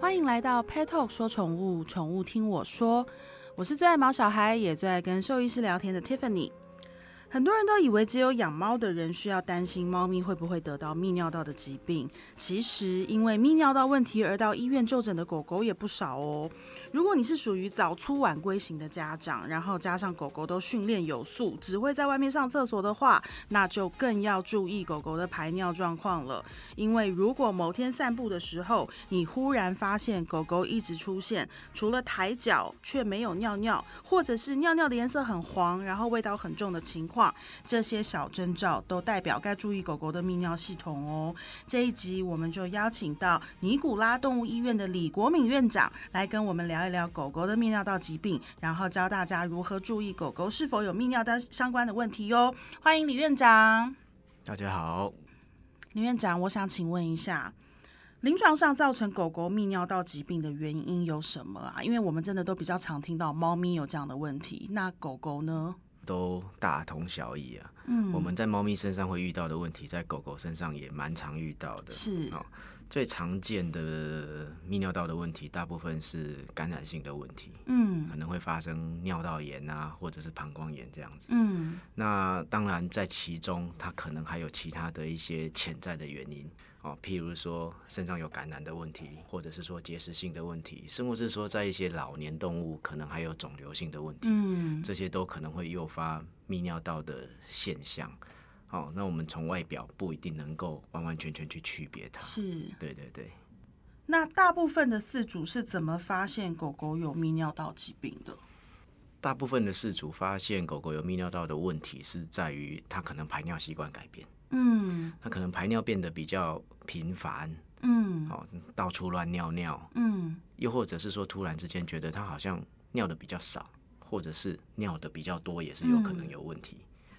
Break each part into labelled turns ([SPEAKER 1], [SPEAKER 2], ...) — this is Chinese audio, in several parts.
[SPEAKER 1] 欢迎来到 Pet Talk 说宠物，宠物听我说。我是最爱毛小孩，也最爱跟兽医师聊天的 Tiffany。很多人都以为只有养猫的人需要担心猫咪会不会得到泌尿道的疾病，其实因为泌尿道问题而到医院就诊的狗狗也不少哦。如果你是属于早出晚归型的家长，然后加上狗狗都训练有素，只会在外面上厕所的话，那就更要注意狗狗的排尿状况了。因为如果某天散步的时候，你忽然发现狗狗一直出现除了抬脚却没有尿尿，或者是尿尿的颜色很黄，然后味道很重的情况，这些小征兆都代表该注意狗狗的泌尿系统哦。这一集我们就邀请到尼古拉动物医院的李国敏院长来跟我们聊一聊狗狗的泌尿道疾病，然后教大家如何注意狗狗是否有泌尿道相关的问题哟。欢迎李院长。
[SPEAKER 2] 大家好，
[SPEAKER 1] 李院长，我想请问一下，临床上造成狗狗泌尿道疾病的原因有什么啊？因为我们真的都比较常听到猫咪有这样的问题，那狗狗呢？
[SPEAKER 2] 都大同小异啊。
[SPEAKER 1] 嗯
[SPEAKER 2] 我们在猫咪身上会遇到的问题，在狗狗身上也蛮常遇到的。
[SPEAKER 1] 是
[SPEAKER 2] 哦，最常见的泌尿道的问题，大部分是感染性的问题，
[SPEAKER 1] 嗯
[SPEAKER 2] 可能会发生尿道炎啊，或者是膀胱炎这样子。
[SPEAKER 1] 嗯
[SPEAKER 2] 那当然，在其中它可能还有其他的一些潜在的原因哦，譬如说身上有感染的问题，或者是说结石性的问题，甚至是说在一些老年动物可能还有肿瘤性的问题。
[SPEAKER 1] 嗯
[SPEAKER 2] 这些都可能会诱发泌尿道的现象。好、那我们从外表不一定能够完完全全去区别它。
[SPEAKER 1] 是。
[SPEAKER 2] 对对对，
[SPEAKER 1] 那大部分的饲主是怎么发现狗狗有泌尿道疾病的？
[SPEAKER 2] 大部分的饲主发现狗狗有泌尿道的问题，是在于它可能排尿习惯改变，
[SPEAKER 1] 嗯。
[SPEAKER 2] 他可能排尿变得比较频繁，
[SPEAKER 1] 嗯。
[SPEAKER 2] 哦，到处乱尿尿，
[SPEAKER 1] 嗯。
[SPEAKER 2] 又或者是说突然之间觉得他好像尿的比较少，或者是尿的比较多，也是有可能有问题。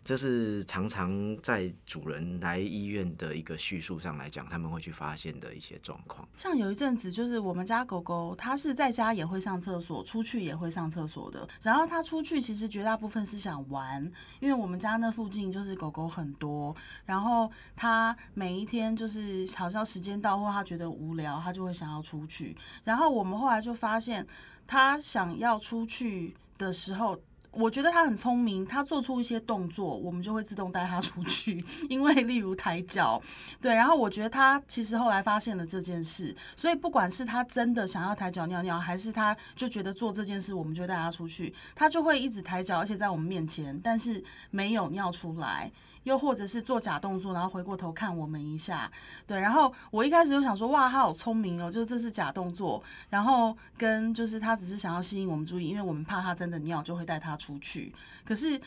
[SPEAKER 2] 这是常常在主人来医院的一个叙述上来讲，他们会去发现的一些状况。
[SPEAKER 1] 像有一阵子，就是我们家狗狗，它是在家也会上厕所，出去也会上厕所的。然后它出去其实绝大部分是想玩，因为我们家那附近就是狗狗很多。然后它每一天就是好像时间到或它觉得无聊，它就会想要出去。然后我们后来就发现，它想要出去的时候。我觉得他很聪明，他做出一些动作，我们就会自动带他出去。因为例如抬脚，对，然后我觉得他其实后来发现了这件事，所以不管是他真的想要抬脚尿尿，还是他就觉得做这件事，我们就带他出去，他就会一直抬脚，而且在我们面前，但是没有尿出来，又或者是做假动作，然后回过头看我们一下，对，然后我一开始就想说，哇，他好聪明哦，就是这是假动作，然后跟就是他只是想要吸引我们注意，因为我们怕他真的尿，就会带他出去，可是。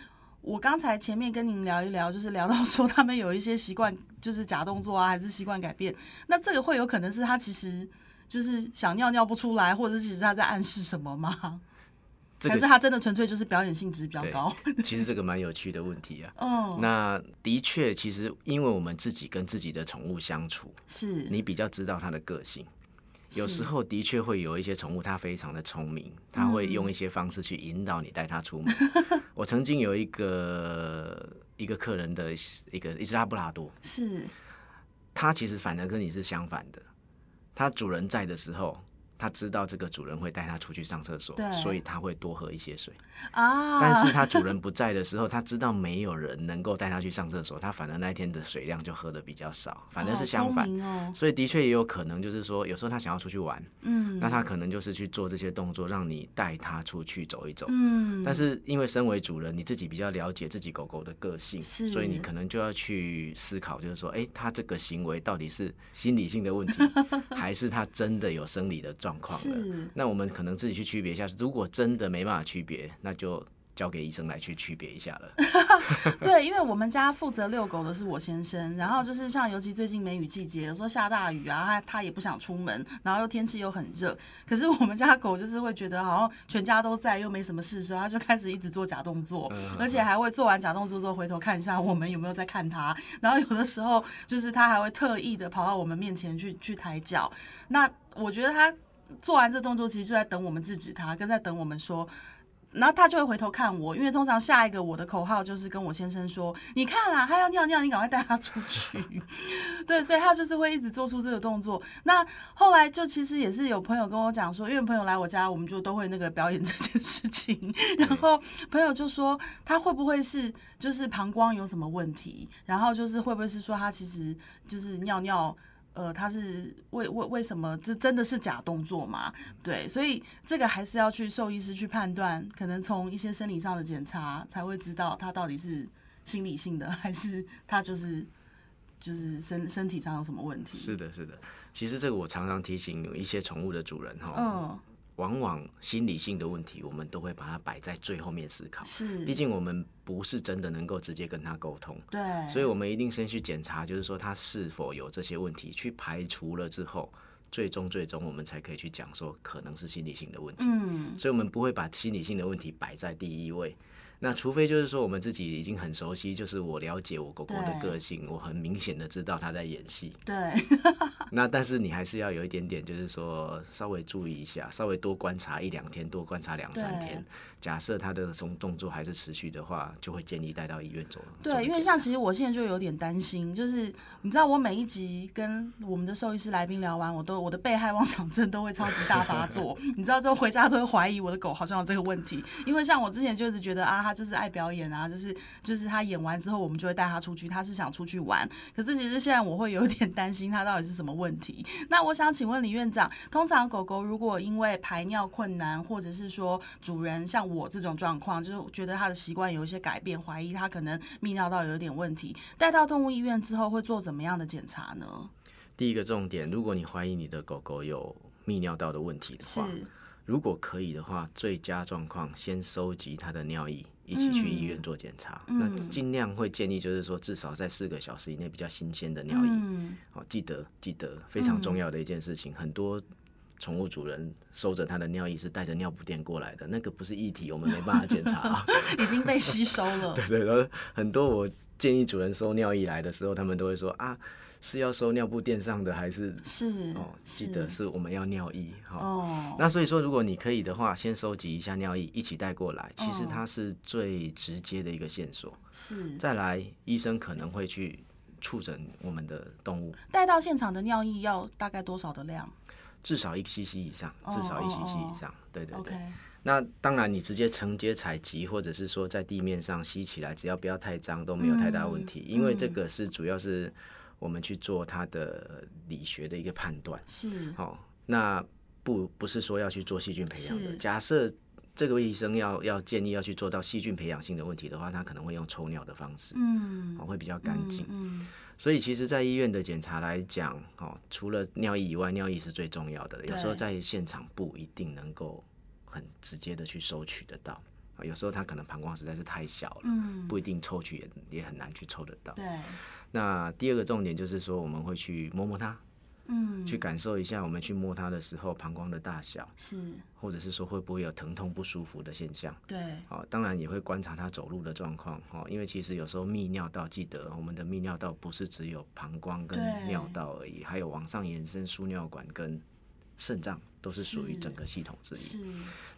[SPEAKER 1] 我刚才前面跟您聊一聊，就是聊到说他们有一些习惯，就是假动作啊，还是习惯改变。那这个会有可能是他其实就是想尿尿不出来，或者是其实他在暗示什么吗？
[SPEAKER 2] 这个
[SPEAKER 1] 还是他真的纯粹就是表演性质比较高？
[SPEAKER 2] 其实这个蛮有趣的问题啊。
[SPEAKER 1] 嗯，
[SPEAKER 2] 那的确，其实因为我们自己跟自己的宠物相处，
[SPEAKER 1] 是
[SPEAKER 2] 你比较知道它的个性。有时候的确会有一些宠物，它非常的聪明，它会用一些方式去引导你带它出门。我曾经有一个一个客人的一个一只拉布拉多，
[SPEAKER 1] 是
[SPEAKER 2] 它其实反而跟你是相反的。它主人在的时候，它知道这个主人会带他出去上厕所
[SPEAKER 1] 对，
[SPEAKER 2] 所以他会多喝一些水。
[SPEAKER 1] 啊，
[SPEAKER 2] 但是他主人不在的时候，他知道没有人能够带他去上厕所，他反而那一天的水量就喝的比较少，反正是相反
[SPEAKER 1] 哦，
[SPEAKER 2] 所以的确也有可能，就是说，有时候他想要出去玩，
[SPEAKER 1] 嗯，
[SPEAKER 2] 那他可能就是去做这些动作，让你带他出去走一走。
[SPEAKER 1] 嗯，
[SPEAKER 2] 但是因为身为主人，你自己比较了解自己狗狗的个性，
[SPEAKER 1] 是
[SPEAKER 2] 所以你可能就要去思考，就是说，哎、他这个行为到底是心理性的问题，还是他真的有生理的状况了？
[SPEAKER 1] 是
[SPEAKER 2] 那我们可能自己去区别一下。如果真的没办法区别，那就交给医生来去区别一下了。
[SPEAKER 1] 对，因为我们家负责遛狗的是我先生，然后就是像尤其最近梅雨季节，有时候下大雨啊，他他也不想出门，然后又天气又很热，可是我们家狗就是会觉得好像全家都在，又没什么事的时候，他就开始一直做假动作，
[SPEAKER 2] 嗯
[SPEAKER 1] 而且还会做完假动作之后回头看一下我们有没有在看他，然后有的时候就是他还会特意的跑到我们面前去去抬脚，那我觉得他做完这动作其实就在等我们制止他，跟在等我们说。然后他就会回头看我，因为通常下一个我的口号就是跟我先生说：“你看啦，他要尿尿，你赶快带他出去。”对，所以他就是会一直做出这个动作。那后来就其实也是有朋友跟我讲说，因为朋友来我家，我们就都会那个表演这件事情。然后朋友就说他会不会是就是膀胱有什么问题？然后就是会不会是说他其实就是尿尿。呃，他是为为为什么这真的是假动作吗？对，所以这个还是要去兽医师去判断，可能从一些生理上的检查才会知道他到底是心理性的，还是他就是就是身身体上有什么问题。
[SPEAKER 2] 是的，是的。其实这个我常常提醒有一些宠物的主人哈。
[SPEAKER 1] 嗯。
[SPEAKER 2] 往往心理性的问题，我们都会把它摆在最后面思考。
[SPEAKER 1] 是，
[SPEAKER 2] 毕竟我们不是真的能够直接跟他沟通。
[SPEAKER 1] 对，
[SPEAKER 2] 所以我们一定先去检查，就是说他是否有这些问题，去排除了之后，最终最终我们才可以去讲说可能是心理性的问题。
[SPEAKER 1] 嗯，
[SPEAKER 2] 所以我们不会把心理性的问题摆在第一位。那除非就是说我们自己已经很熟悉，就是我了解我狗狗的个性，我很明显的知道它在演戏。
[SPEAKER 1] 对。
[SPEAKER 2] 那但是你还是要有一点点，就是说稍微注意一下，稍微多观察一两天，多观察两三天。假设他的什么动作还是持续的话，就会建议带到医院走。
[SPEAKER 1] 对，因为像其实我现在就有点担心，就是你知道我每一集跟我们的兽医师来宾聊完，我都我的被害妄想症都会超级大发作。你知道之后回家都会怀疑我的狗好像有这个问题，因为像我之前就是觉得啊，它就是爱表演啊，就是就是它演完之后我们就会带它出去，它是想出去玩。可是其实现在我会有点担心它到底是什么问题。那我想请问李院长，通常狗狗如果因为排尿困难，或者是说主人像我这种状况，就是觉得他的习惯有一些改变，怀疑他可能泌尿道有点问题，带到动物医院之后会做怎么样的检查呢？
[SPEAKER 2] 第一个重点，如果你怀疑你的狗狗有泌尿道的问题的话，如果可以的话，最佳状况先收集它的尿液，一起去医院做检查。那尽量会建议就是说，至少在四个小时以内比较新鲜的尿液。好，记得记得非常重要的一件事情，很多。宠物主人收着他的尿液是带着尿布垫过来的，那个不是液体，我们没办法检查，
[SPEAKER 1] 已经被吸收了。
[SPEAKER 2] 对 对，然后很多我建议主人收尿液来的时候，他们都会说啊，是要收尿布垫上的还是
[SPEAKER 1] 是
[SPEAKER 2] 哦？记得是我们要尿液哈。
[SPEAKER 1] 哦。
[SPEAKER 2] 那所以说，如果你可以的话，先收集一下尿液，一起带过来，其实它是最直接的一个线索。
[SPEAKER 1] 是。
[SPEAKER 2] 再来，医生可能会去触诊我们的动物。
[SPEAKER 1] 带到现场的尿液要大概多少的量？
[SPEAKER 2] 至少一 cc 以上，至少一 cc 以上，对对
[SPEAKER 1] 对。
[SPEAKER 2] 那当然，你直接承接采集，或者是说在地面上吸起来，只要不要太脏，都没有太大问题。因为这个是主要是我们去做它的理学的一个判断。
[SPEAKER 1] 是。
[SPEAKER 2] 哦，那不不是说要去做细菌培养的。假设这个医生要要建议要去做到细菌培养性的问题的话，他可能会用抽尿的方式，
[SPEAKER 1] 嗯，
[SPEAKER 2] 会比较干净。
[SPEAKER 1] 嗯。
[SPEAKER 2] 所以其实，在医院的检查来讲，哦，除了尿液以外，尿液是最重要的。有时候在现场不一定能够很直接的去收取得到，啊，有时候他可能膀胱实在是太小了，
[SPEAKER 1] 嗯，
[SPEAKER 2] 不一定抽取也也很难去抽得到。
[SPEAKER 1] 对。
[SPEAKER 2] 那第二个重点就是说，我们会去摸摸它。
[SPEAKER 1] 嗯，
[SPEAKER 2] 去感受一下，我们去摸它的时候，膀胱的大小
[SPEAKER 1] 是，
[SPEAKER 2] 或者是说会不会有疼痛不舒服的现象？
[SPEAKER 1] 对，
[SPEAKER 2] 哦，当然也会观察它走路的状况，哦，因为其实有时候泌尿道，记得我们的泌尿道不是只有膀胱跟尿道而已，还有往上延伸输尿管跟肾脏，都是属于整个系统之一。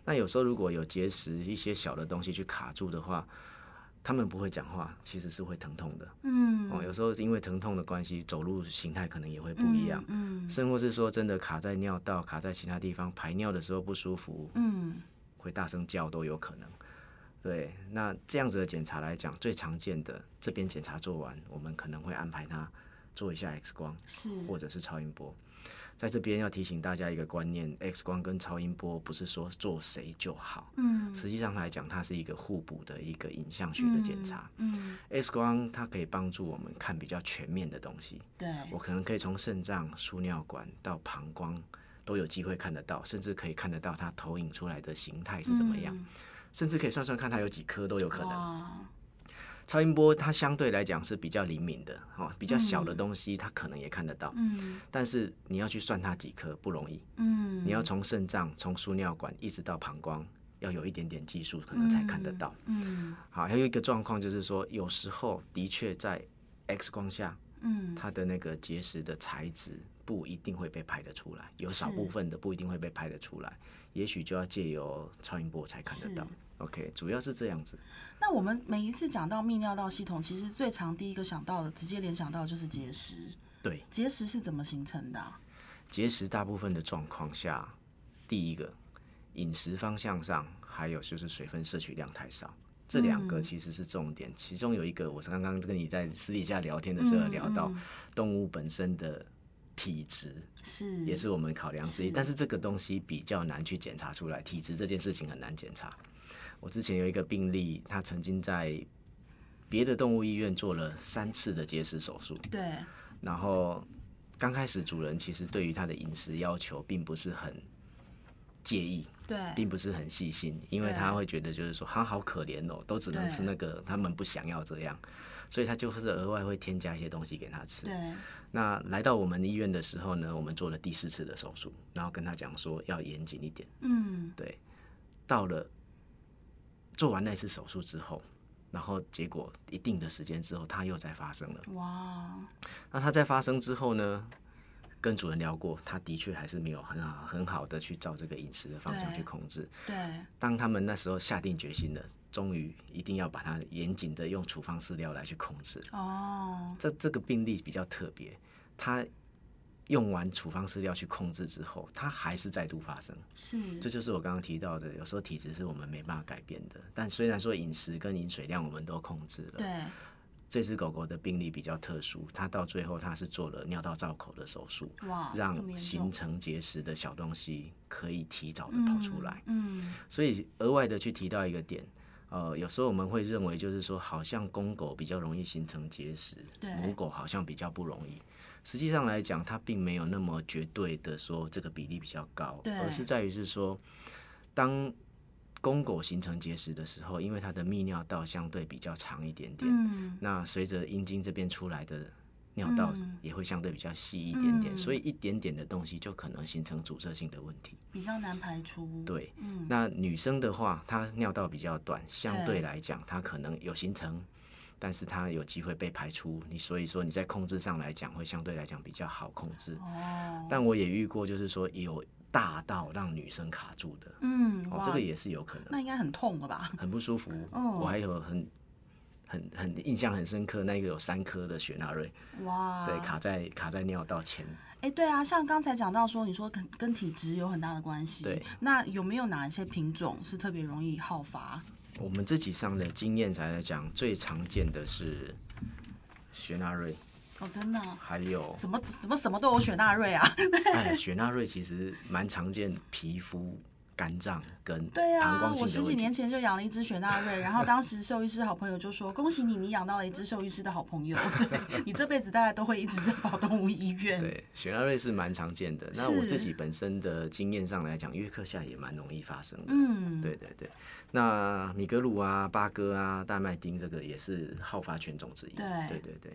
[SPEAKER 2] 那有时候如果有结石，一些小的东西去卡住的话。他们不会讲话，其实是会疼痛的。
[SPEAKER 1] 嗯，
[SPEAKER 2] 哦，有时候是因为疼痛的关系，走路形态可能也会不一样。
[SPEAKER 1] 嗯，
[SPEAKER 2] 甚或是说真的卡在尿道、卡在其他地方排尿的时候不舒服，
[SPEAKER 1] 嗯，
[SPEAKER 2] 会大声叫都有可能。对，那这样子的检查来讲，最常见的这边检查做完，我们可能会安排他做一下 X 光，
[SPEAKER 1] 是，
[SPEAKER 2] 或者是超音波。在这边要提醒大家一个观念：X 光跟超音波不是说做谁就好。
[SPEAKER 1] 嗯，
[SPEAKER 2] 实际上来讲，它是一个互补的一个影像学的检查。
[SPEAKER 1] 嗯
[SPEAKER 2] ，X 光它可以帮助我们看比较全面的东西。
[SPEAKER 1] 对，
[SPEAKER 2] 我可能可以从肾脏、输尿管到膀胱都有机会看得到，甚至可以看得到它投影出来的形态是怎么样，甚至可以算算看它有几颗都有可能。超音波它相对来讲是比较灵敏的，哈，比较小的东西它可能也看得到，
[SPEAKER 1] 嗯，
[SPEAKER 2] 但是你要去算它几颗不容易，
[SPEAKER 1] 嗯，
[SPEAKER 2] 你要从肾脏、从输尿管一直到膀胱，要有一点点技术可能才看得到，
[SPEAKER 1] 嗯，
[SPEAKER 2] 好，还有一个状况就是说，有时候的确在 X 光下
[SPEAKER 1] 嗯，
[SPEAKER 2] 它的那个结石的材质不一定会被拍得出来，有少部分的不一定会被拍得出来，也许就要借由超音波才看得到。
[SPEAKER 1] 是。
[SPEAKER 2] OK，主要是这样子。
[SPEAKER 1] 那我们每一次讲到泌尿道系统，其实最常第一个想到的，直接联想到的就是结石。
[SPEAKER 2] 对，
[SPEAKER 1] 结石是怎么形成的啊、
[SPEAKER 2] 结石大部分的状况下，第一个饮食方向上，还有就是水分摄取量太少，这两个
[SPEAKER 1] 嗯
[SPEAKER 2] 其实是重点。其中有一个，我是刚刚跟你在私底下聊天的时候
[SPEAKER 1] 嗯
[SPEAKER 2] 聊到
[SPEAKER 1] 嗯
[SPEAKER 2] 动物本身的体质，
[SPEAKER 1] 是
[SPEAKER 2] 也是我们考量之一。
[SPEAKER 1] 是
[SPEAKER 2] 但是这个东西比较难去检查出来，体质这件事情很难检查。我之前有一个病例，他曾经在别的动物医院做了三次的结石手术，
[SPEAKER 1] 对，
[SPEAKER 2] 然后刚开始主人其实对于他的饮食要求并不是很介意，
[SPEAKER 1] 对，
[SPEAKER 2] 并不是很细心，因为他会觉得就是说他好可怜哦，都只能吃那个，他们不想要这样，所以他就是额外会添加一些东西给他吃。
[SPEAKER 1] 对，
[SPEAKER 2] 那来到我们医院的时候呢，我们做了第四次的手术，然后跟他讲说要严谨一点。
[SPEAKER 1] 嗯，
[SPEAKER 2] 对，到了做完那次手术之后，然后结果一定的时间之后，它又再发生了。
[SPEAKER 1] 哇，
[SPEAKER 2] 那它在发生之后呢，跟主人聊过，他的确还是没有很好很好的去照这个饮食的方向去控制。
[SPEAKER 1] 对，
[SPEAKER 2] 当他们那时候下定决心了，终于一定要把它严谨的用处方饲料来去控制。
[SPEAKER 1] 哦，
[SPEAKER 2] 这这个病例比较特别，他用完处方饲料去控制之后，它还是再度发生。
[SPEAKER 1] 是，
[SPEAKER 2] 这就是我刚刚提到的，有时候体质是我们没办法改变的。但虽然说饮食跟饮水量我们都控制了，
[SPEAKER 1] 对，
[SPEAKER 2] 这只狗狗的病例比较特殊，它到最后它是做了尿道造口的手术，
[SPEAKER 1] 哇，
[SPEAKER 2] 让形成结石的小东西可以提早的跑出来。
[SPEAKER 1] 嗯，
[SPEAKER 2] 所以额外的去提到一个点，呃，有时候我们会认为就是说，好像公狗比较容易形成结石，母狗好像比较不容易。实际上来讲，它并没有那么绝对的说这个比例比较高，而是在于是说，当公狗形成结石的时候，因为它的泌尿道相对比较长一点点，
[SPEAKER 1] 嗯，
[SPEAKER 2] 那随着阴茎这边出来的尿道
[SPEAKER 1] 嗯。
[SPEAKER 2] 也会相对比较细一点点，
[SPEAKER 1] 嗯。
[SPEAKER 2] 所以一点点的东西就可能形成阻塞性的问题。
[SPEAKER 1] 比较难排出，
[SPEAKER 2] 对，
[SPEAKER 1] 嗯，
[SPEAKER 2] 那女生的话，她尿道比较短，相
[SPEAKER 1] 对
[SPEAKER 2] 对。来讲，她可能有形成，但是它有机会被排出。你所以说你在控制上来讲，会相对来讲比较好控制。
[SPEAKER 1] 哦，
[SPEAKER 2] 但我也遇过，就是说有大到让女生卡住的，
[SPEAKER 1] 嗯，
[SPEAKER 2] 哦，
[SPEAKER 1] 哇
[SPEAKER 2] 这个也是有可能，
[SPEAKER 1] 那应该很痛了吧？
[SPEAKER 2] 很不舒服。
[SPEAKER 1] 哦
[SPEAKER 2] 我还有很很很印象很深刻，那个有三颗的雪纳瑞，
[SPEAKER 1] 哇，
[SPEAKER 2] 对，卡在卡在尿道前。
[SPEAKER 1] 哎，对啊，像刚才讲到说，你说跟跟体质有很大的关系，
[SPEAKER 2] 对，
[SPEAKER 1] 那有没有哪一些品种是特别容易好发？
[SPEAKER 2] 我们自己上的经验才来讲，最常见的是雪纳瑞，
[SPEAKER 1] 哦，真的啊、
[SPEAKER 2] 还有
[SPEAKER 1] 什么什么什么都有雪纳瑞啊？
[SPEAKER 2] 哎，雪纳瑞其实蛮常见皮肤、肝脏跟
[SPEAKER 1] 对啊，我十。几年前就养了一只雪纳瑞，然后当时兽医师好朋友就说：“恭喜你，你养到了一只兽医师的好朋友，对 你这辈子大概都会一直在跑动物医院。”
[SPEAKER 2] 对，雪纳瑞是蛮常见的。那我自己本身的经验上来讲，约克夏也蛮容易发生的。
[SPEAKER 1] 嗯，
[SPEAKER 2] 对对对，那米格鲁啊、八哥啊、大麦丁这个也是好发犬种之一。
[SPEAKER 1] 对
[SPEAKER 2] 对对对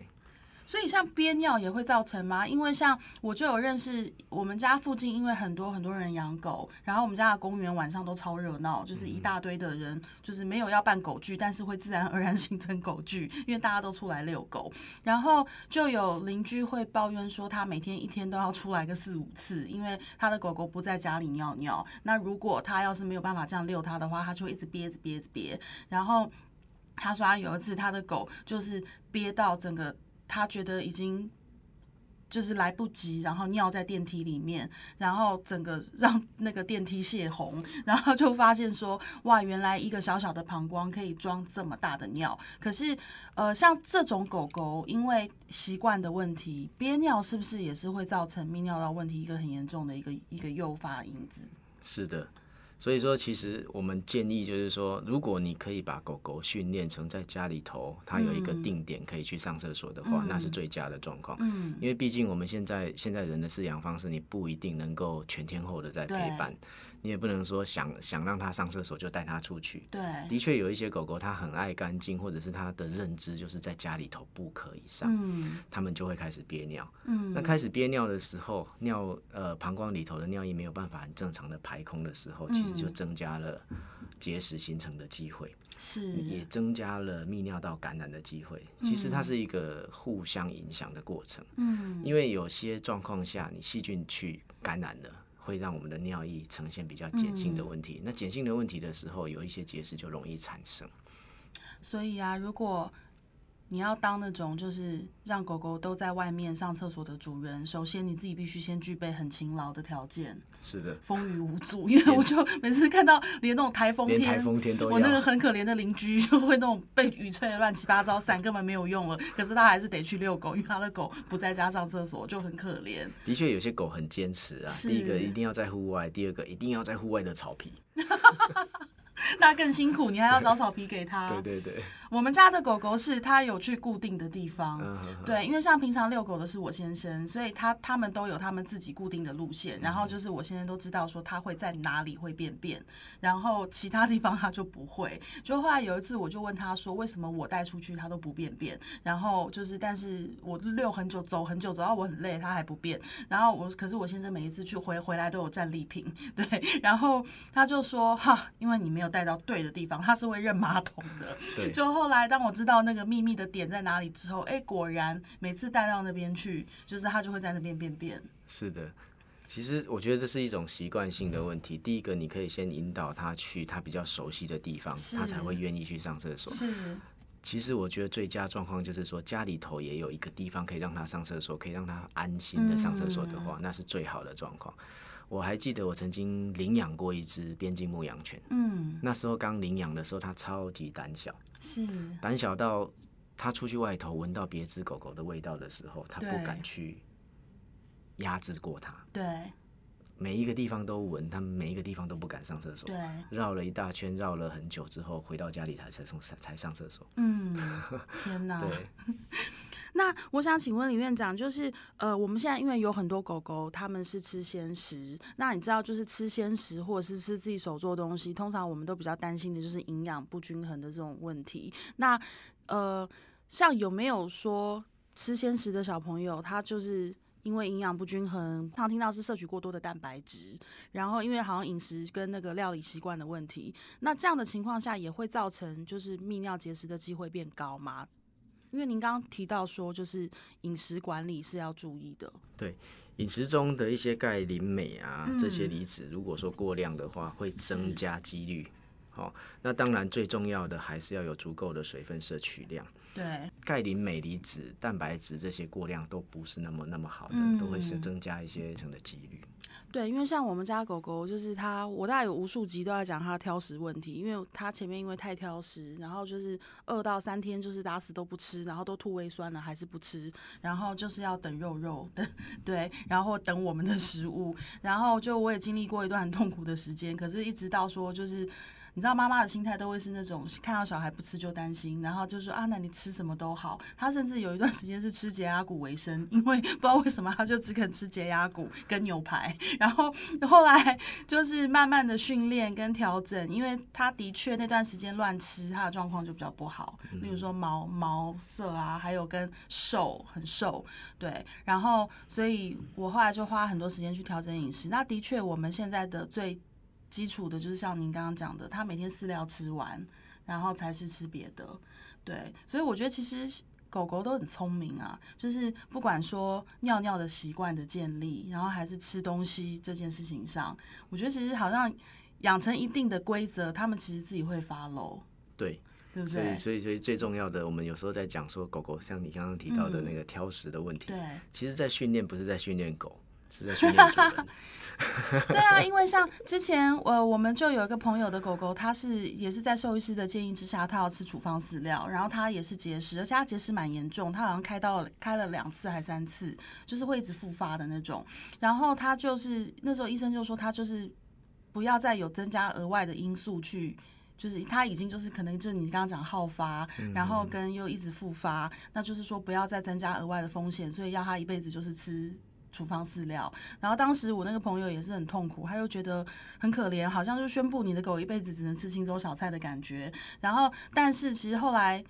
[SPEAKER 1] 所以像憋尿也会造成吗？因为像我就有认识，我们家附近因为很多很多人养狗，然后我们家的公园晚上都超热闹，就是一大堆的人，就是没有要办狗聚，但是会自然而然形成狗聚，因为大家都出来遛狗。然后就有邻居会抱怨说，他每天一天都要出来个四五次，因为他的狗狗不在家里尿尿。那如果他要是没有办法这样遛它的话，他就会一直憋，着憋，着憋。然后他说他有一次他的狗就是憋到整个。他觉得已经就是来不及，然后尿在电梯里面，然后整个让那个电梯泄洪，然后就发现说，哇，原来一个小小的膀胱可以装这么大的尿。可是，呃，像这种狗狗，因为习惯的问题，憋尿是不是也是会造成泌尿道问题一个很严重的一个一个诱发因子？
[SPEAKER 2] 是的。所以说，其实我们建议就是说，如果你可以把狗狗训练成在家里头，它有一个
[SPEAKER 1] 嗯。
[SPEAKER 2] 定点可以去上厕所的话，
[SPEAKER 1] 嗯
[SPEAKER 2] 那是最佳的状况。
[SPEAKER 1] 嗯，
[SPEAKER 2] 因为毕竟我们现在现在人的饲养方式，你不一定能够全天候的在陪伴，你也不能说想想让它上厕所就带它出去。
[SPEAKER 1] 对，
[SPEAKER 2] 的确有一些狗狗它很爱干净，或者是它的认知就是在家里头不可以上，
[SPEAKER 1] 嗯
[SPEAKER 2] 它们就会开始憋尿。
[SPEAKER 1] 嗯，
[SPEAKER 2] 那开始憋尿的时候，尿呃膀胱里头的尿液没有办法很正常的排空的时候，其实就
[SPEAKER 1] 嗯
[SPEAKER 2] 增加了结石形成的机会，
[SPEAKER 1] 是
[SPEAKER 2] 也增加了泌尿道感染的机会。其实它是一个互相影响的过程。
[SPEAKER 1] 嗯
[SPEAKER 2] 因为有些状况下，你细菌去感染了，会让我们的尿液呈现比较碱性的问题。那碱性的问题的时候，有一些结石就容易产生。
[SPEAKER 1] 所以啊，如果你要当那种就是让狗狗都在外面上厕所的主人，首先你自己必须先具备很勤劳的条件，
[SPEAKER 2] 是的，
[SPEAKER 1] 风雨无阻。因为我就每次看到连那种台风
[SPEAKER 2] 连台
[SPEAKER 1] 天。
[SPEAKER 2] 风天都
[SPEAKER 1] 我那个。很可怜的邻居就会那种被雨吹的乱七八糟，伞根本没有用了，可是他还是得去遛狗，因为他的狗不在家上厕所，就很可怜。
[SPEAKER 2] 的确，有些狗很坚持啊。第一个一定要在户外，第二个一定要在户外的草皮。
[SPEAKER 1] 那更辛苦，你还要找草皮给他。
[SPEAKER 2] 对对对，
[SPEAKER 1] 我们家的狗狗是它有去固定的地方，对，因为像平常遛狗的是我先生，所以他他们都有他们自己固定的路线，然后就是我先生都知道说他会在哪里会便便，然后其他地方他就不会。就后来有一次我就问他说，为什么我带出去他都不便便？然后就是，但是我遛很久，走很久，走到我很累，他还不便。然后我可是我先生每一次去回回来都有战利品，对，然后他就说哈，因为你没有带到对的地方，他是会认马桶的。
[SPEAKER 2] 对，
[SPEAKER 1] 就后来当我知道那个秘密的点在哪里之后，哎、果然每次带到那边去，就是他就会在那边便便。
[SPEAKER 2] 是的。其实我觉得这是一种习惯性的问题。第一个，你可以先引导他去他比较熟悉的地方，他才会愿意去上厕所。
[SPEAKER 1] 是，
[SPEAKER 2] 其实我觉得最佳状况就是说，家里头也有一个地方可以让他上厕所，可以让他安心的上厕所的话，那是最好的状况。我还记得我曾经领养过一只边境牧羊犬，
[SPEAKER 1] 嗯，
[SPEAKER 2] 那时候刚领养的时候，它超级胆小，
[SPEAKER 1] 是，
[SPEAKER 2] 胆小到它出去外头闻到别只狗狗的味道的时候，它不敢去压制过它，
[SPEAKER 1] 对
[SPEAKER 2] 每一个地方都闻，它每一个地方都不敢上厕所。
[SPEAKER 1] 对，
[SPEAKER 2] 绕了一大圈，绕了很久之后，回到家里才才上才上厕所。
[SPEAKER 1] 嗯，天哪。
[SPEAKER 2] 对，
[SPEAKER 1] 那我想请问李院长，就是呃，我们现在因为有很多狗狗，他们是吃鲜食，那你知道，就是吃鲜食或者是吃自己手做的东西，通常我们都比较担心的就是营养不均衡的这种问题。那呃，像有没有说吃鲜食的小朋友，他就是因为营养不均衡，常听到是摄取过多的蛋白质，然后因为好像饮食跟那个料理习惯的问题，那这样的情况下也会造成就是泌尿结石的机会变高吗？因为您刚刚提到说，就是饮食管理是要注意的。
[SPEAKER 2] 对饮食中的一些钙、磷、镁啊
[SPEAKER 1] 嗯
[SPEAKER 2] 这些离子，如果说过量的话，会增加几率。好、那当然最重要的还是要有足够的水分摄取量。
[SPEAKER 1] 对，
[SPEAKER 2] 钙、磷、镁离子、蛋白质这些过量都不是那么那么好的，
[SPEAKER 1] 嗯
[SPEAKER 2] 都会是增加一些成的几率。
[SPEAKER 1] 对，因为像我们家狗狗，就是它，我大概有无数集都在讲它的挑食问题，因为它前面因为太挑食，然后就是二到三天就是打死都不吃，然后都吐胃酸了还是不吃，然后就是要等肉肉等 对，然后等我们的食物，然后就我也经历过一段很痛苦的时间，可是一直到说就是。你知道妈妈的心态都会是那种看到小孩不吃就担心，然后就说啊，那你吃什么都好。他甚至有一段时间是吃节牙骨为生，因为不知道为什么他就只肯吃节牙骨 跟牛排。然后后来就是慢慢的训练跟调整，因为他的确那段时间乱吃，他的状况就比较不好，例如说毛毛色啊，还有跟瘦很瘦，对。然后所以我后来就花很多时间去调整饮食。那的确我们现在的最基础的就是像您刚刚讲的，他每天饲料吃完，然后才是吃别的。对，所以我觉得其实狗狗都很聪明啊，就是不管说尿尿的习惯的建立，然后还是吃东西这件事情上，我觉得其实好像养成一定的规则，他们其实自己会 follow，
[SPEAKER 2] 对，
[SPEAKER 1] 对不
[SPEAKER 2] 所以
[SPEAKER 1] 对？
[SPEAKER 2] 所以所以最重要的，我们有时候在讲说狗狗，像你刚刚提到的那个挑食的问题，
[SPEAKER 1] 对。
[SPEAKER 2] 其实在训练不是在训练狗，是在训练主人。
[SPEAKER 1] 对啊，因为像之前呃，我们就有一个朋友的狗狗，它是也是在兽医师的建议之下，它要吃处方饲料，然后它也是结石，而且它结石蛮严重，它好像开到开了两次还三次，就是会一直复发的那种。然后它就是那时候医生就说，它就是不要再有增加额外的因素去。就是它已经就是可能就是你刚刚讲好发，然后跟又一直复发，那就是说不要再增加额外的风险，所以要他一辈子就是吃处方饲料。然后当时我那个朋友也是很痛苦，他就觉得很可怜，好像就宣布你的狗一辈子只能吃青州小菜的感觉。然后，但是其实后来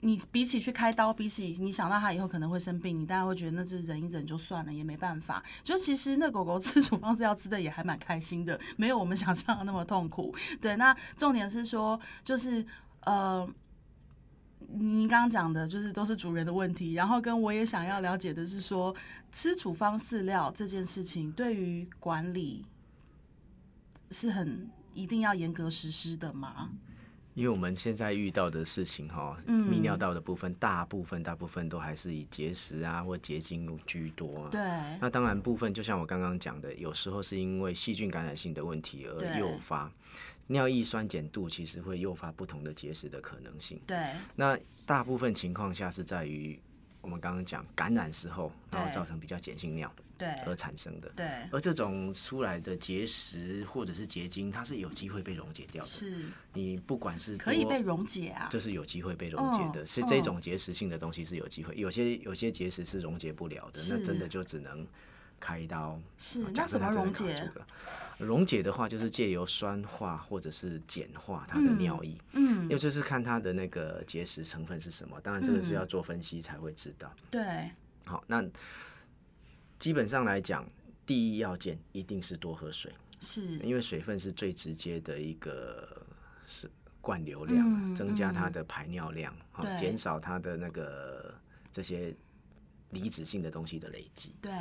[SPEAKER 1] 你比起去开刀，比起你想到它以后可能会生病，你当然会觉得那就忍一忍就算了，也没办法。就其实那狗狗吃处方饲料吃的也还蛮开心的，没有我们想象的那么痛苦。对，那重点是说，就是呃，您刚刚讲的就是都是主人的问题，然后跟我也想要了解的是说，吃处方饲料这件事情对于管理是很一定要严格实施的吗？
[SPEAKER 2] 因为我们现在遇到的事情哈，
[SPEAKER 1] 嗯
[SPEAKER 2] 泌尿道的部分，大部分大部分都还是以结石啊或结晶居多啊。
[SPEAKER 1] 对，
[SPEAKER 2] 那当然，部分就像我刚刚讲的，有时候是因为细菌感染性的问题而诱发尿液酸碱度，其实会诱发不同的结石的可能性。
[SPEAKER 1] 对，
[SPEAKER 2] 那大部分情况下是在于我们刚刚讲感染时候，然后造成比较碱性尿
[SPEAKER 1] 对，
[SPEAKER 2] 而产生的。
[SPEAKER 1] 对，
[SPEAKER 2] 而这种出来的结石或者是结晶，它是有机会被溶解掉的。
[SPEAKER 1] 是
[SPEAKER 2] 你不管是
[SPEAKER 1] 可以被溶解啊。
[SPEAKER 2] 这是有机会被溶解的，
[SPEAKER 1] 嗯
[SPEAKER 2] 是这种结石性的东西是有机会，有些有些结石是溶解不了的，那真的就只能开刀。
[SPEAKER 1] 是那怎么溶解
[SPEAKER 2] 卡住了？溶解的话，就是借由酸化或者是碱化它的
[SPEAKER 1] 嗯
[SPEAKER 2] 尿液，
[SPEAKER 1] 嗯
[SPEAKER 2] 因，为就是看它的那个结石成分是什么。当然，这个是
[SPEAKER 1] 嗯
[SPEAKER 2] 要做分析才会知道。
[SPEAKER 1] 对，
[SPEAKER 2] 好，那基本上来讲，第一要件一定是多喝水，
[SPEAKER 1] 是，
[SPEAKER 2] 因为水分是最直接的一个是灌流量啊，
[SPEAKER 1] 嗯
[SPEAKER 2] 增加它
[SPEAKER 1] 嗯
[SPEAKER 2] 的排尿量，好、
[SPEAKER 1] 对
[SPEAKER 2] 减少它的那个这些离子性的东西的累积。
[SPEAKER 1] 对，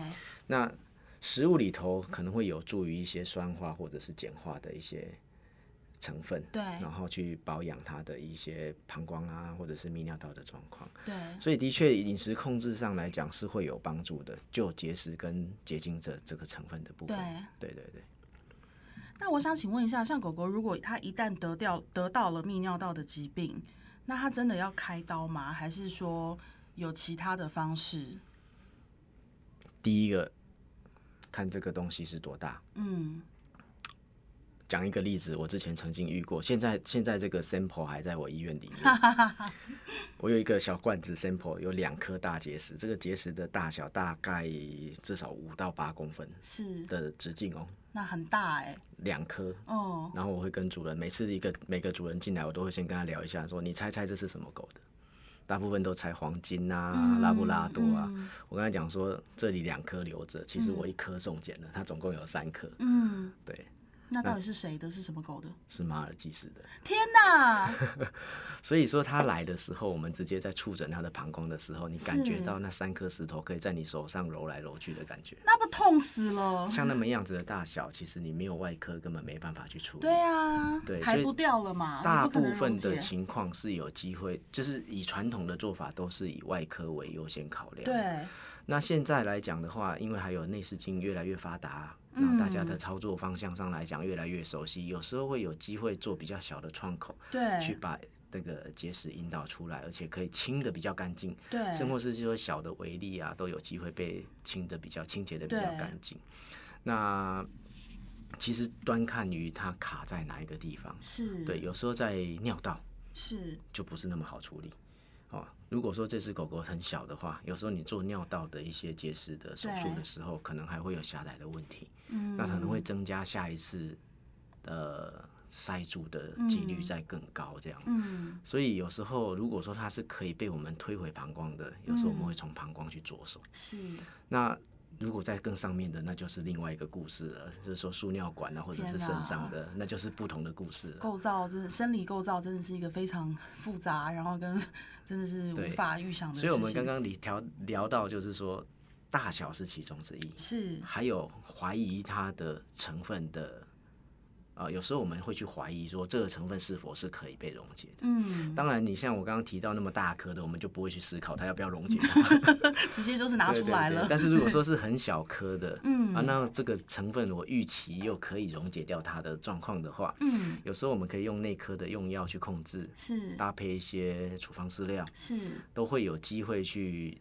[SPEAKER 2] 那食物里头可能会有助于一些酸化或者是碱化的一些成分，
[SPEAKER 1] 对
[SPEAKER 2] 然后去保养它的一些膀胱啊或者是泌尿道的状况。
[SPEAKER 1] 对，
[SPEAKER 2] 所以的确，饮食控制上来讲是会有帮助的，就结石跟结晶这这个成分的部分。
[SPEAKER 1] 对。
[SPEAKER 2] 对对对。
[SPEAKER 1] 那我想请问一下，像狗狗如果它一旦得掉得到了泌尿道的疾病，那它真的要开刀吗？还是说有其他的方式？
[SPEAKER 2] 第一个，看这个东西是多大。
[SPEAKER 1] 嗯，
[SPEAKER 2] 讲一个例子，我之前曾经遇过，现在现在这个 sample 还在我医院里面。我有一个小罐子 sample，有两颗大结石，这个结石的大小大概至少五到八公分
[SPEAKER 1] 是，
[SPEAKER 2] 的直径哦，
[SPEAKER 1] 那很大哎、
[SPEAKER 2] 两颗。
[SPEAKER 1] 哦，
[SPEAKER 2] 然后我会跟主人，每次一个每个主人进来，我都会先跟他聊一下，说你猜猜这是什么狗的？大部分都采黄金啊、
[SPEAKER 1] 嗯
[SPEAKER 2] 拉布拉多啊。
[SPEAKER 1] 嗯
[SPEAKER 2] 我刚才讲说，这里两颗留着，其实我一颗送检了，它总共有三颗。
[SPEAKER 1] 嗯，
[SPEAKER 2] 对，
[SPEAKER 1] 那到底是谁的？是什么狗的？
[SPEAKER 2] 是马尔济斯的。
[SPEAKER 1] 天哪！
[SPEAKER 2] 所以说他来的时候，我们直接在触诊他的膀胱的时候，你感觉到那三颗石头可以在你手上揉来揉去的感觉，
[SPEAKER 1] 那不痛死了？
[SPEAKER 2] 像那么样子的大小，其实你没有外科根本没办法去处理。
[SPEAKER 1] 对啊，
[SPEAKER 2] 对
[SPEAKER 1] 排不掉了嘛，
[SPEAKER 2] 大部分的情况是有机会，就是以传统的做法都是以外科为优先考量。。
[SPEAKER 1] 对，
[SPEAKER 2] 那现在来讲的话，因为还有内视镜越来越发达，
[SPEAKER 1] 嗯
[SPEAKER 2] 然后大家的操作方向上来讲越来越熟悉，有时候会有机会做比较小的创口，
[SPEAKER 1] 对去，
[SPEAKER 2] 把那个结石引导出来，而且可以清的比较干净。
[SPEAKER 1] 对，
[SPEAKER 2] 甚或是就说小的微粒啊，都有机会被清的比较清洁的比较干净。那其实端看于它卡在哪一个地方。
[SPEAKER 1] 是，
[SPEAKER 2] 对，有时候在尿道
[SPEAKER 1] 是，
[SPEAKER 2] 就不是那么好处理。哦，如果说这只狗狗很小的话，有时候你做尿道的一些结石的手术的时候，可能还会有狭窄的问题，
[SPEAKER 1] 嗯，
[SPEAKER 2] 那可能会增加下一次呃塞住的几率
[SPEAKER 1] 嗯
[SPEAKER 2] 再更高这样。
[SPEAKER 1] 嗯，
[SPEAKER 2] 所以有时候如果说它是可以被我们推回膀胱的，有时候我们
[SPEAKER 1] 嗯
[SPEAKER 2] 会从膀胱去着手。
[SPEAKER 1] 是，
[SPEAKER 2] 那如果在更上面的，那就是另外一个故事了，就是说输尿管啊，或者是肾脏的，那就是不同的故事了。
[SPEAKER 1] 构造真的生理构造真的是一个非常复杂，然后跟 真的是无法预想的事情。
[SPEAKER 2] 所以我们刚刚你聊聊到，就是说大小是其中之一，
[SPEAKER 1] 是
[SPEAKER 2] 还有怀疑它的成分的，呃，有时候我们会去怀疑说这个成分是否是可以被溶解的。
[SPEAKER 1] 嗯，
[SPEAKER 2] 当然，你像我刚刚提到那么大颗的，我们就不会去思考它要不要溶解它，
[SPEAKER 1] 直接就是拿出来了。
[SPEAKER 2] 对但是如果说是很小颗的，
[SPEAKER 1] 嗯
[SPEAKER 2] 啊，那这个成分我预期又可以溶解掉它的状况的话，
[SPEAKER 1] 嗯，
[SPEAKER 2] 有时候我们可以用内科的用药去控制，
[SPEAKER 1] 是
[SPEAKER 2] 搭配一些处方饲料，
[SPEAKER 1] 是
[SPEAKER 2] 都会有机会去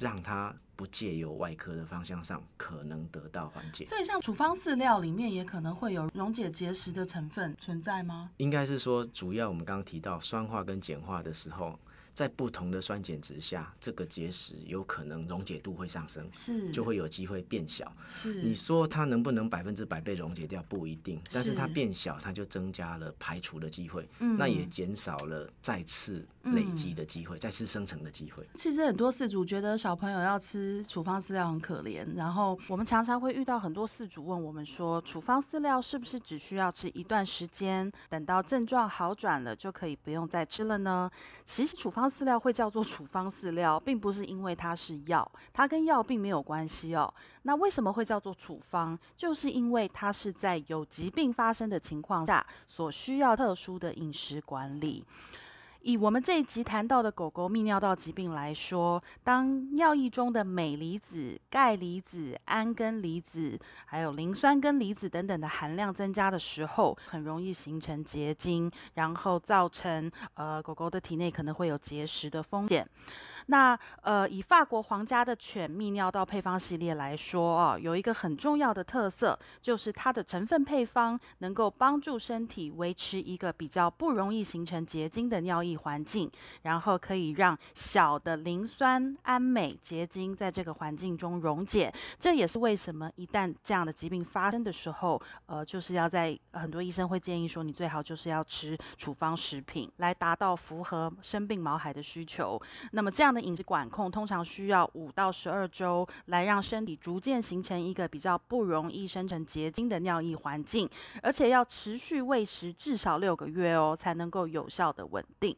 [SPEAKER 2] 让它不借由外科的方向上可能得到缓解。
[SPEAKER 1] 所以像处方饲料里面也可能会有溶解结石的成分存在吗？
[SPEAKER 2] 应该是说，主要我们刚刚提到酸化跟碱化的时候，在不同的酸碱值下，这个结石有可能溶解度会上升，
[SPEAKER 1] 是
[SPEAKER 2] 就会有机会变小。
[SPEAKER 1] 是
[SPEAKER 2] 你说它能不能百分之百被溶解掉？不一定，但是它变小，它就增加了排除的机会，
[SPEAKER 1] 嗯
[SPEAKER 2] 那也减少了再次累积的机会，再次生成的机会。
[SPEAKER 1] 其实很多饲主觉得小朋友要吃处方饲料很可怜，然后我们常常会遇到很多饲主问我们说，处方饲料是不是只需要吃一段时间，等到症状好转了就可以不用再吃了呢？其实处方饲料会叫做处方饲料，并不是因为它是药，它跟药并没有关系哦。那为什么会叫做处方？就是因为它是在有疾病发生的情况下所需要特殊的饮食管理。以我们这一集谈到的狗狗泌尿道疾病来说，当尿液中的镁离子、钙离子、氨根离子，还有磷酸根离子等等的含量增加的时候，很容易形成结晶，然后造成呃狗狗的体内可能会有结石的风险。那呃，以法国皇家的犬泌尿道配方系列来说啊，有一个很重要的特色，就是它的成分配方能够帮助身体维持一个比较不容易形成结晶的尿液环境，然后可以让小的磷酸氨镁结晶在这个环境中溶解。这也是为什么一旦这样的疾病发生的时候，呃，就是要在很多医生会建议说，你最好就是要吃处方食品，来达到符合生病毛孩的需求。那么这样的饮食管控通常需要五到十二周，来让身体逐渐形成一个比较不容易生成结晶的尿液环境，而且要持续喂食至少六个月哦，才能够有效的稳定。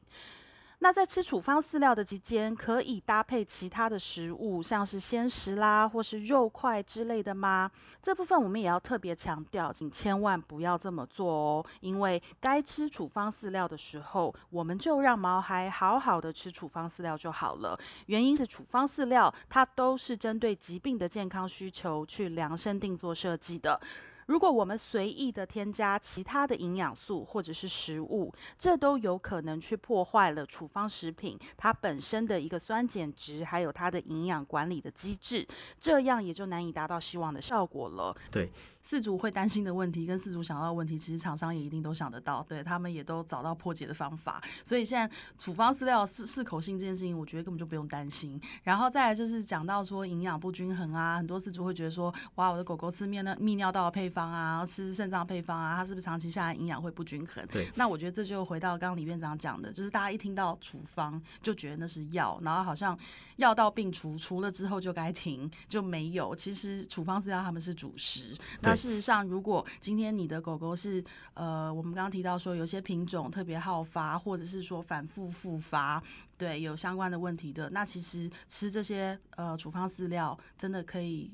[SPEAKER 1] 那在吃处方饲料的期间，可以搭配其他的食物，像是鲜食啦，或是肉块之类的吗？这部分我们也要特别强调，请千万不要这么做哦，因为该吃处方饲料的时候，我们就让毛孩好好的吃处方饲料就好了。原因是处方饲料它都是针对疾病的健康需求去量身定做设计的。如果我们随意的添加其他的营养素或者是食物，这都有可能去破坏了处方食品它本身的一个酸碱值，还有它的营养管理的机制，这样也就难以达到希望的效果了。
[SPEAKER 2] 对，
[SPEAKER 1] 饲主会担心的问题跟四主想到的问题，其实厂商也一定都想得到，对他们也都找到破解的方法。所以现在处方饲料适适口性这件事情，我觉得根本就不用担心。然后再来就是讲到说营养不均衡啊，很多饲主会觉得说，哇，我的狗狗吃面尿泌尿道的配方啊，吃肾脏配方啊，它是不是长期下来营养会不均衡？
[SPEAKER 2] 对
[SPEAKER 1] 那我觉得这就回到刚刚李院长讲的，就是大家一听到处方就觉得那是药，然后好像药到病除，除了之后就该停，就没有。其实处方饲料他们是主食。那
[SPEAKER 2] 对
[SPEAKER 1] 事实上，如果今天你的狗狗是呃，我们刚刚提到说有些品种特别好发，或者是说反复复发，对，有相关的问题的，那其实吃这些呃处方饲料真的可以。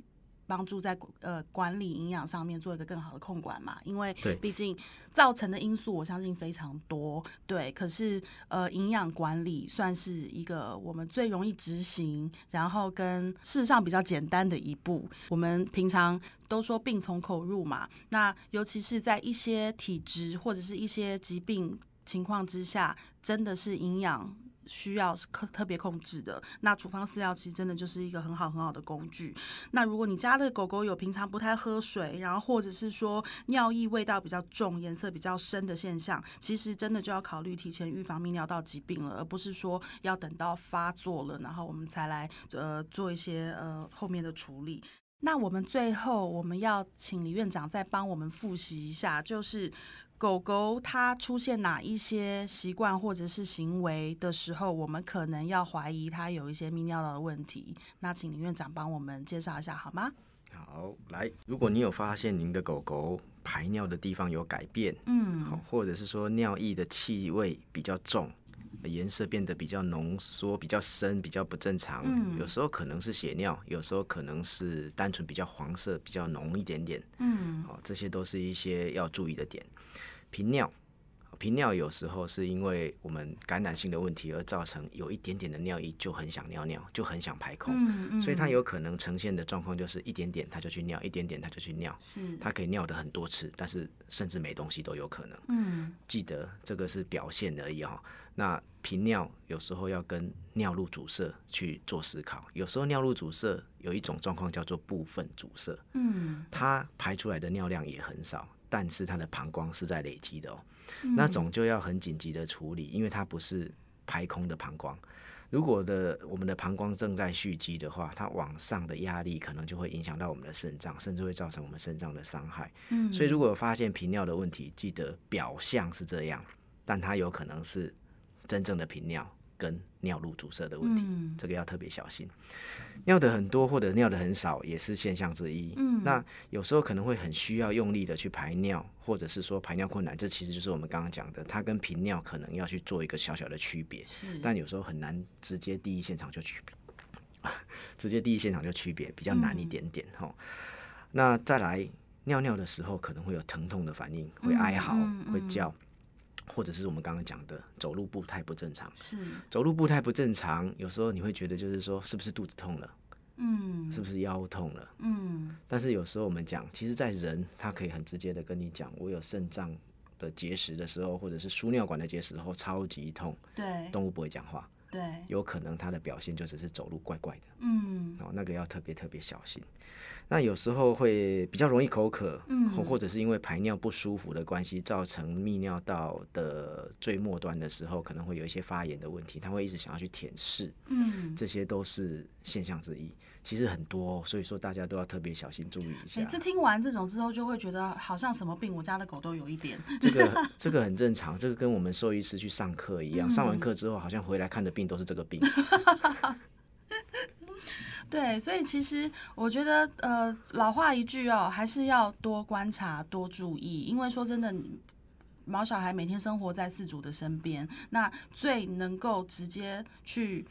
[SPEAKER 1] 帮助在呃管理营养上面做一个更好的控管嘛，因为
[SPEAKER 2] 对
[SPEAKER 1] 毕竟造成的因素我相信非常多，对。可是呃营养管理算是一个我们最容易执行，然后跟事实上比较简单的一步。我们平常都说病从口入嘛，那尤其是在一些体质或者是一些疾病情况之下，真的是营养。需要特特别控制的，那处方饲料其实真的就是一个很好很好的工具。那如果你家的狗狗有平常不太喝水，然后或者是说尿液味道比较重、颜色比较深的现象，其实真的就要考虑提前预防泌尿道疾病了，而不是说要等到发作了，然后我们才来呃做一些呃后面的处理。那我们最后我们要请李院长再帮我们复习一下，就是狗狗它出现哪一些习惯或者是行为的时候，我们可能要怀疑它有一些泌尿道的问题。那请林院长帮我们介绍一下好吗？
[SPEAKER 2] 好，来，如果你有发现您的狗狗排尿的地方有改变，好
[SPEAKER 1] 嗯，
[SPEAKER 2] 或者是说尿液的气味比较重，颜色变得比较浓缩、比较深、比较不正常，
[SPEAKER 1] 嗯
[SPEAKER 2] 有时候可能是血尿，有时候可能是单纯比较黄色、比较浓一点点，
[SPEAKER 1] 嗯
[SPEAKER 2] 哦，这些都是一些要注意的点。频尿，频尿有时候是因为我们感染性的问题而造成有一点点的尿意就很想尿尿，就很想排空，
[SPEAKER 1] 嗯嗯，
[SPEAKER 2] 所以它有可能呈现的状况就是一点点它就去尿，一点点它就去尿，
[SPEAKER 1] 是。
[SPEAKER 2] 它可以尿的很多次，但是甚至没东西都有可能。
[SPEAKER 1] 嗯。
[SPEAKER 2] 记得这个是表现而已哈、那频尿有时候要跟尿路阻塞去做思考，有时候尿路阻塞有一种状况叫做部分阻塞，
[SPEAKER 1] 嗯。
[SPEAKER 2] 它排出来的尿量也很少，但是它的膀胱是在累积的哦，
[SPEAKER 1] 嗯
[SPEAKER 2] 那种就要很紧急的处理，因为它不是排空的膀胱。如果的我们的膀胱正在蓄积的话，它往上的压力可能就会影响到我们的肾脏，甚至会造成我们肾脏的伤害。
[SPEAKER 1] 嗯，
[SPEAKER 2] 所以如果发现频尿的问题，记得表象是这样，但它有可能是真正的频尿跟尿路阻塞的问题，
[SPEAKER 1] 嗯
[SPEAKER 2] 这个要特别小心。尿的很多或者尿的很少也是现象之一。
[SPEAKER 1] 嗯
[SPEAKER 2] 那有时候可能会很需要用力的去排尿，或者是说排尿困难，这其实就是我们刚刚讲的，它跟频尿可能要去做一个小小的区别。
[SPEAKER 1] 是，
[SPEAKER 2] 但有时候很难直接第一现场就区别，直接第一现场就区别比较难一点点哈、那再来尿尿的时候可能会有疼痛的反应，会哀嚎，会叫，或者是我们刚刚讲的走路步态不正常。
[SPEAKER 1] 是，
[SPEAKER 2] 走路步态不正常，有时候你会觉得就是说是不是肚子痛了，
[SPEAKER 1] 嗯，
[SPEAKER 2] 是不是腰痛了？
[SPEAKER 1] 嗯。
[SPEAKER 2] 但是有时候我们讲，其实，在人他可以很直接的跟你讲，我有肾脏的结石的时候，或者是输尿管的结石后，超级痛，
[SPEAKER 1] 对。
[SPEAKER 2] 动物不会讲话。
[SPEAKER 1] 对，
[SPEAKER 2] 有可能它的表现就只是走路怪怪的，
[SPEAKER 1] 嗯。
[SPEAKER 2] 哦，那个要特别特别小心。那有时候会比较容易口渴，
[SPEAKER 1] 嗯
[SPEAKER 2] 或或者是因为排尿不舒服的关系，造成泌尿道的最末端的时候，可能会有一些发炎的问题，他会一直想要去舔舐，
[SPEAKER 1] 嗯，
[SPEAKER 2] 这些都是现象之一。其实很多哦、所以说大家都要特别小心注意一下
[SPEAKER 1] 每。次听完这种之后，就会觉得好像什么病，我家的狗都有一点。
[SPEAKER 2] 这个 这个很正常，这个跟我们兽医师去上课一样，上完
[SPEAKER 1] 嗯
[SPEAKER 2] 课之后好像回来看的病都是这个病。
[SPEAKER 1] 对，所以其实我觉得，呃，老话一句哦，还是要多观察、多注意，因为说真的，你毛小孩每天生活在四主的身边，那最能够直接去。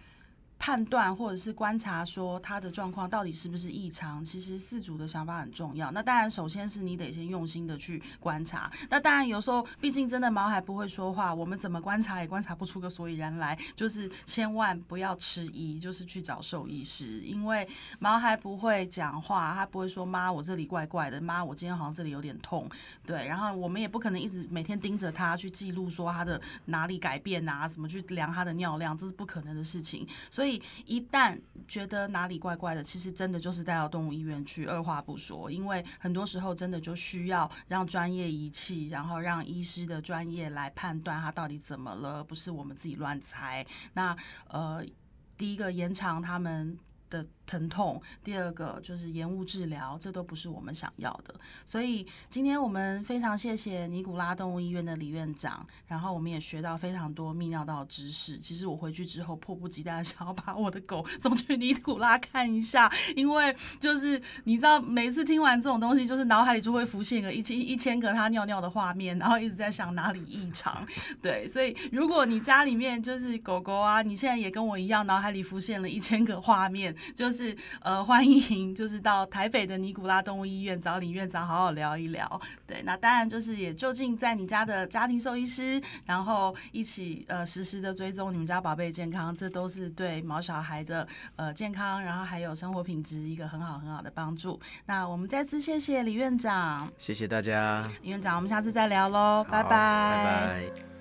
[SPEAKER 1] 判断或者是观察说他的状况到底是不是异常，其实四主的想法很重要。那当然，首先是你得先用心的去观察。那当然，有时候毕竟真的毛孩不会说话，我们怎么观察也观察不出个所以然来。就是千万不要迟疑，就是去找兽医师，因为毛孩不会讲话，他不会说妈我这里怪怪的，妈我今天好像这里有点痛，对。然后我们也不可能一直每天盯着他去记录说他的哪里改变啊，什么去量他的尿量，这是不可能的事情。所以所以一旦觉得哪里怪怪的，其实真的就是带到动物医院去，二话不说，因为很多时候真的就需要让专业仪器，然后让医师的专业来判断它到底怎么了，而不是我们自己乱猜。那呃，第一个延长他们。的疼痛，第二个就是延误治疗，这都不是我们想要的。所以今天我们非常谢谢尼古拉动物医院的李院长，然后我们也学到非常多泌尿道知识。其实我回去之后迫不及待地想要把我的狗送去尼古拉看一下，因为就是你知道，每次听完这种东西，就是脑海里就会浮现个一千一千个它 尿尿的画面，然后一直在想哪里异常。对，所以如果你家里面就是狗狗啊，你现在也跟我一样，脑海里浮现了一千个画面，就是呃，欢迎就是到台北的尼古拉动物医院找李院长好好聊一聊。对，那当然就是也就近在你家的家庭兽医师，然后一起呃实时的追踪你们家宝贝健康，这都是对毛小孩的呃健康，然后还有生活品质一个很好很好的帮助。那我们再次谢谢李院长，
[SPEAKER 2] 谢谢大家，
[SPEAKER 1] 李院长，我们下次再聊喽，拜
[SPEAKER 2] 拜拜拜。